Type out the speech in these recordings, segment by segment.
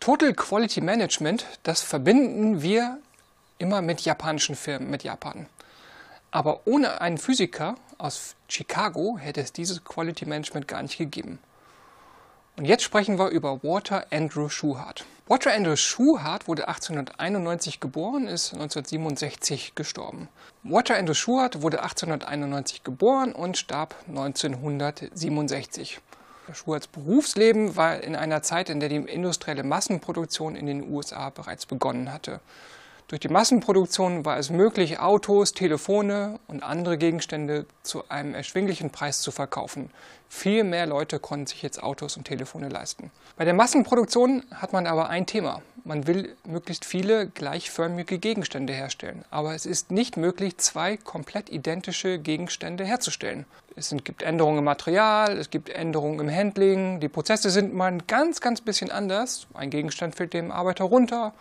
Total Quality Management, das verbinden wir immer mit japanischen Firmen, mit Japan. Aber ohne einen Physiker aus Chicago hätte es dieses Quality Management gar nicht gegeben. Und jetzt sprechen wir über Walter Andrew Schuhart. Walter Andrew Schuhart wurde 1891 geboren, ist 1967 gestorben. Walter Andrew Schuhart wurde 1891 geboren und starb 1967. Schuharts Berufsleben war in einer Zeit, in der die industrielle Massenproduktion in den USA bereits begonnen hatte. Durch die Massenproduktion war es möglich, Autos, Telefone und andere Gegenstände zu einem erschwinglichen Preis zu verkaufen. Viel mehr Leute konnten sich jetzt Autos und Telefone leisten. Bei der Massenproduktion hat man aber ein Thema. Man will möglichst viele gleichförmige Gegenstände herstellen. Aber es ist nicht möglich, zwei komplett identische Gegenstände herzustellen. Es gibt Änderungen im Material, es gibt Änderungen im Handling, die Prozesse sind mal ganz, ganz bisschen anders. Ein Gegenstand fällt dem Arbeiter runter,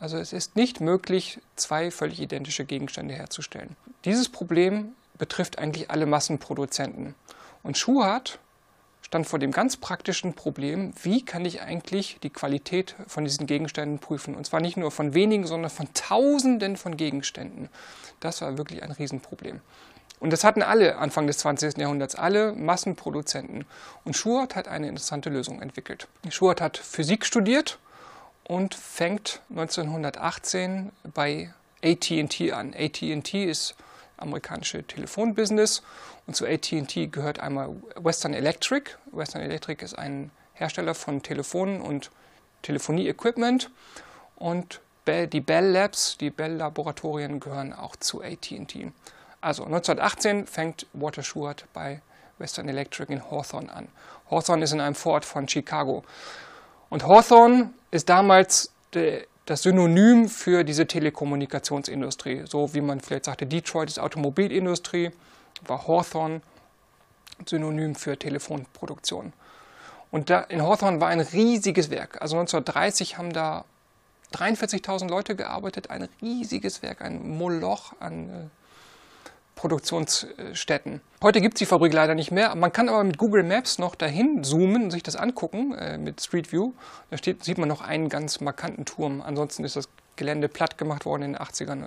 also es ist nicht möglich, zwei völlig identische Gegenstände herzustellen. Dieses Problem betrifft eigentlich alle Massenproduzenten. Und Schuhart stand vor dem ganz praktischen Problem, wie kann ich eigentlich die Qualität von diesen Gegenständen prüfen. Und zwar nicht nur von wenigen, sondern von Tausenden von Gegenständen. Das war wirklich ein Riesenproblem. Und das hatten alle Anfang des 20. Jahrhunderts, alle Massenproduzenten. Und Schuhart hat eine interessante Lösung entwickelt. Schuhart hat Physik studiert und fängt 1918 bei AT&T an. AT&T ist amerikanische Telefonbusiness und zu AT&T gehört einmal Western Electric. Western Electric ist ein Hersteller von Telefonen und Telefonie-Equipment und die Bell Labs, die Bell Laboratorien gehören auch zu AT&T. Also 1918 fängt Walter Schuart bei Western Electric in Hawthorne an. Hawthorne ist in einem Vorort von Chicago. Und Hawthorne ist damals das Synonym für diese Telekommunikationsindustrie. So wie man vielleicht sagte, Detroit ist Automobilindustrie, war Hawthorne Synonym für Telefonproduktion. Und in Hawthorne war ein riesiges Werk. Also 1930 haben da 43.000 Leute gearbeitet, ein riesiges Werk, ein Moloch an äh, Produktionsstätten. Heute gibt es die Fabrik leider nicht mehr. Man kann aber mit Google Maps noch dahin zoomen und sich das angucken äh, mit Street View. Da steht, sieht man noch einen ganz markanten Turm. Ansonsten ist das Gelände platt gemacht worden in den 80ern.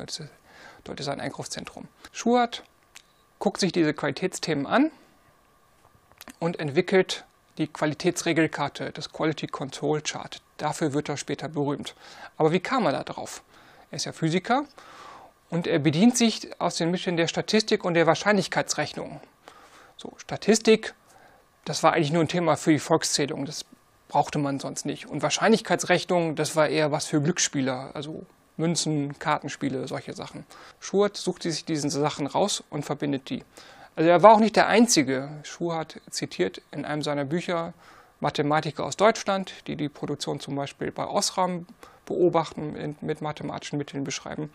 Dort ist ein Einkaufszentrum. Schuart guckt sich diese Qualitätsthemen an und entwickelt die Qualitätsregelkarte, das Quality Control Chart. Dafür wird er später berühmt. Aber wie kam er da drauf? Er ist ja Physiker und er bedient sich aus den Mitteln der Statistik und der Wahrscheinlichkeitsrechnung. So, Statistik, das war eigentlich nur ein Thema für die Volkszählung, das brauchte man sonst nicht. Und Wahrscheinlichkeitsrechnung, das war eher was für Glücksspieler, also Münzen, Kartenspiele, solche Sachen. Schurt sucht sich diese Sachen raus und verbindet die. Also er war auch nicht der Einzige. Schurt zitiert in einem seiner Bücher Mathematiker aus Deutschland, die die Produktion zum Beispiel bei Osram beobachten und mit mathematischen Mitteln beschreiben.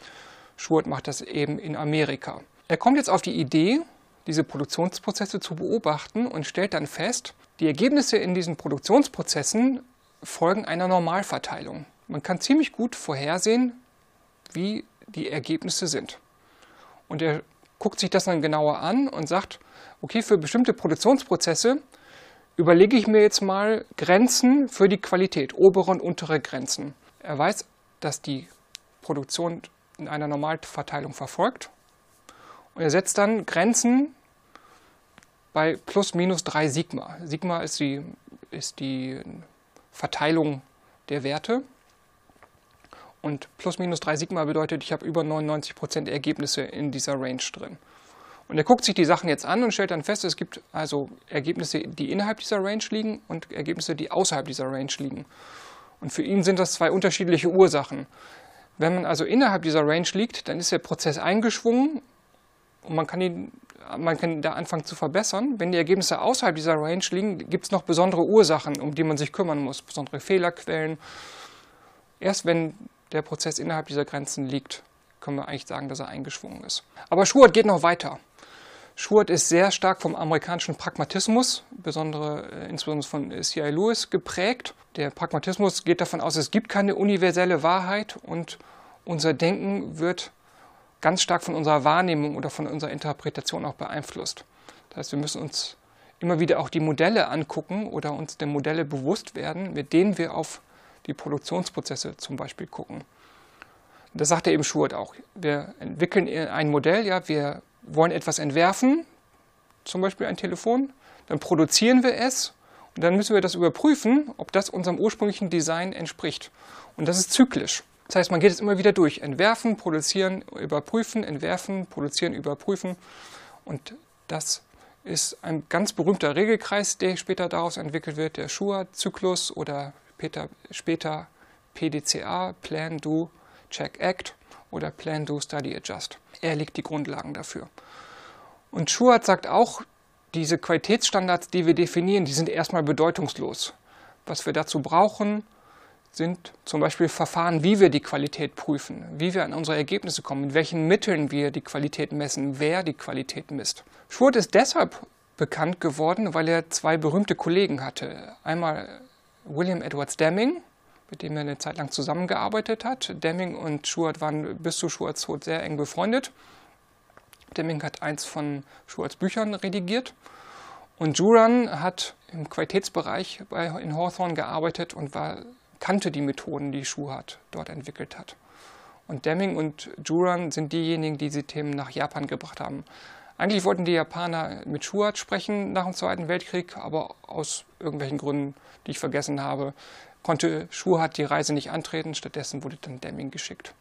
Schubert macht das eben in Amerika. Er kommt jetzt auf die Idee, diese Produktionsprozesse zu beobachten und stellt dann fest, die Ergebnisse in diesen Produktionsprozessen folgen einer Normalverteilung. Man kann ziemlich gut vorhersehen, wie die Ergebnisse sind. Und er guckt sich das dann genauer an und sagt, okay, für bestimmte Produktionsprozesse überlege ich mir jetzt mal Grenzen für die Qualität, obere und untere Grenzen. Er weiß, dass die Produktion in einer Normalverteilung verfolgt. Und er setzt dann Grenzen bei plus minus 3 Sigma. Sigma ist die, ist die Verteilung der Werte. Und plus minus 3 Sigma bedeutet, ich habe über 99% Ergebnisse in dieser Range drin. Und er guckt sich die Sachen jetzt an und stellt dann fest, es gibt also Ergebnisse, die innerhalb dieser Range liegen und Ergebnisse, die außerhalb dieser Range liegen. Und für ihn sind das zwei unterschiedliche Ursachen. Wenn man also innerhalb dieser Range liegt, dann ist der Prozess eingeschwungen und man kann, ihn, man kann da anfangen zu verbessern. Wenn die Ergebnisse außerhalb dieser Range liegen, gibt es noch besondere Ursachen, um die man sich kümmern muss, besondere Fehlerquellen. Erst wenn der Prozess innerhalb dieser Grenzen liegt, können wir eigentlich sagen, dass er eingeschwungen ist. Aber Schubert geht noch weiter. Schubert ist sehr stark vom amerikanischen Pragmatismus, besondere, äh, insbesondere von C.I. Lewis, geprägt. Der Pragmatismus geht davon aus, es gibt keine universelle Wahrheit und unser Denken wird ganz stark von unserer Wahrnehmung oder von unserer Interpretation auch beeinflusst. Das heißt, wir müssen uns immer wieder auch die Modelle angucken oder uns der Modelle bewusst werden, mit denen wir auf die Produktionsprozesse zum Beispiel gucken. Das sagte eben Schurt auch. Wir entwickeln ein Modell, ja, wir wollen etwas entwerfen, zum Beispiel ein Telefon, dann produzieren wir es und dann müssen wir das überprüfen, ob das unserem ursprünglichen Design entspricht. Und das ist zyklisch. Das heißt, man geht es immer wieder durch. Entwerfen, produzieren, überprüfen, entwerfen, produzieren, überprüfen. Und das ist ein ganz berühmter Regelkreis, der später daraus entwickelt wird, der Schur-Zyklus oder später, später PDCA, Plan, Do, Check, Act oder Plan, Do, Study, Adjust. Er legt die Grundlagen dafür. Und Schubert sagt auch, diese Qualitätsstandards, die wir definieren, die sind erstmal bedeutungslos. Was wir dazu brauchen, sind zum Beispiel Verfahren, wie wir die Qualität prüfen, wie wir an unsere Ergebnisse kommen, mit welchen Mitteln wir die Qualität messen, wer die Qualität misst. Schurt ist deshalb bekannt geworden, weil er zwei berühmte Kollegen hatte. Einmal William Edwards Deming, mit dem er eine Zeit lang zusammengearbeitet hat. Deming und Schubert waren bis zu Schuberts Tod sehr eng befreundet. Deming hat eins von Schuberts Büchern redigiert. Und Juran hat im Qualitätsbereich bei, in Hawthorne gearbeitet und war kannte die Methoden, die Schuhart dort entwickelt hat. Und Deming und Juran sind diejenigen, die diese Themen nach Japan gebracht haben. Eigentlich wollten die Japaner mit Schuhart sprechen nach dem Zweiten Weltkrieg, aber aus irgendwelchen Gründen, die ich vergessen habe, konnte Schuhart die Reise nicht antreten. Stattdessen wurde dann Deming geschickt.